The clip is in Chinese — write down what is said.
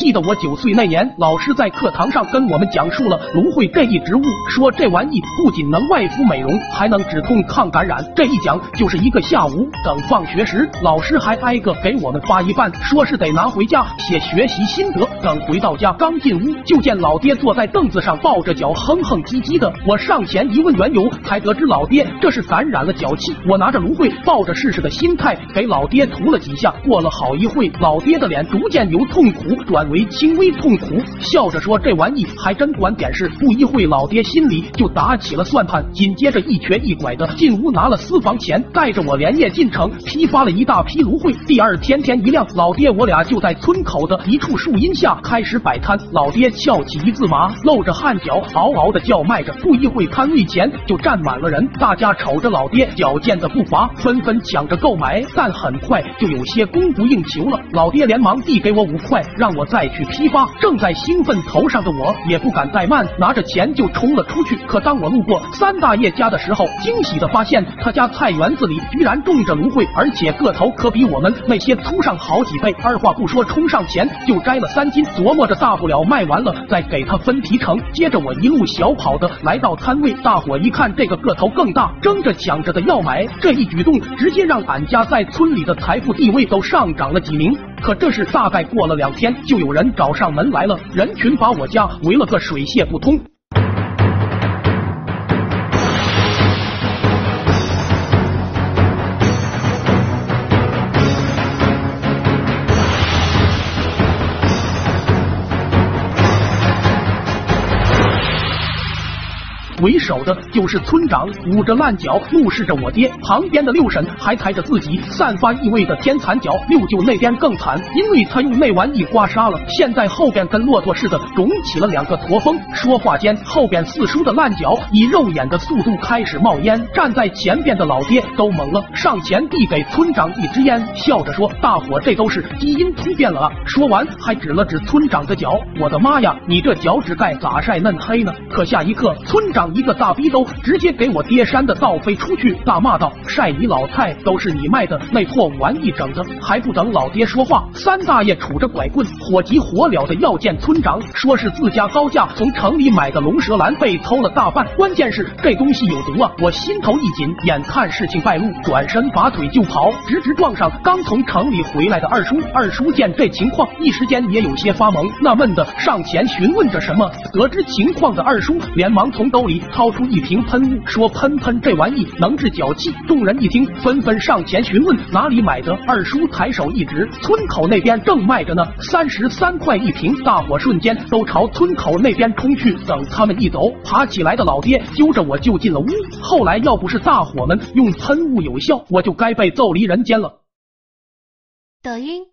记得我九岁那年，老师在课堂上跟我们讲述了芦荟这一植物，说这玩意不仅能外敷美容，还能止痛抗感染。这一讲就是一个下午，等放学时，老师还挨个给我们发一半，说是得拿回家写学习心得。等回到家，刚进屋就见老爹坐在凳子上抱着脚，哼哼唧唧的。我上前一问缘由，才得知老爹这是感染了脚气。我拿着芦荟，抱着试试的心态给老爹涂了几下。过了好一会，老爹的脸逐渐由痛苦转为轻微痛苦，笑着说：“这玩意还真管点事。”不一会，老爹心里就打起了算盘，紧接着一瘸一拐的进屋拿了私房钱，带着我连夜进城批发了一大批芦荟。第二天天一亮，老爹我俩就在村口的一处树荫下开始摆摊。老爹翘起一字马，露着汗脚，嗷嗷的叫卖着。不一会，摊位前就站满了人，大家瞅着老爹矫健的步伐，纷纷抢着购买。但很快就有些供不应求了。老爹连忙递给我五块，让我再再去批发。正在兴奋头上的我，也不敢怠慢，拿着钱就冲了出去。可当我路过三大爷家的时候，惊喜的发现他家菜园子里居然种着芦荟，而且个头可比我们那些粗上好几倍。二话不说，冲上前就摘了三斤，琢磨着大不了卖完了再给他分提成。接着我一路小跑的来到摊位，大伙一看这个个头更大，争着抢着的要买。这一举动直接让俺家在村里的财富地位都上涨了几名。可这事大概过了两天，就有人找上门来了，人群把我家围了个水泄不通。为首的就是村长，捂着烂脚怒视着我爹。旁边的六婶还抬着自己散发异味的天蚕脚。六舅那边更惨，因为他用那玩意刮痧了，现在后边跟骆驼似的肿起了两个驼峰。说话间，后边四叔的烂脚以肉眼的速度开始冒烟。站在前边的老爹都懵了，上前递给村长一支烟，笑着说：“大伙这都是基因突变了啊！”说完还指了指村长的脚。我的妈呀，你这脚趾盖咋晒嫩黑呢？可下一刻，村长。一个大逼兜直接给我爹扇的倒飞出去，大骂道：“晒你老菜都是你卖的那破玩意整的！”还不等老爹说话，三大爷杵着拐棍，火急火燎的要见村长，说是自家高价从城里买的龙舌兰被偷了大半，关键是这东西有毒啊！我心头一紧，眼看事情败露，转身拔腿就跑，直直撞上刚从城里回来的二叔。二叔见这情况，一时间也有些发懵，纳闷的上前询问着什么。得知情况的二叔连忙从兜里掏出一瓶喷雾，说：“喷喷这玩意能治脚气。”众人一听，纷纷上前询问哪里买的。二叔抬手一指，村口那边正卖着呢，三十三块一瓶。大伙瞬间都朝村口那边冲去。等他们一走，爬起来的老爹揪着我就进了屋。后来要不是大伙们用喷雾有效，我就该被揍离人间了。抖音。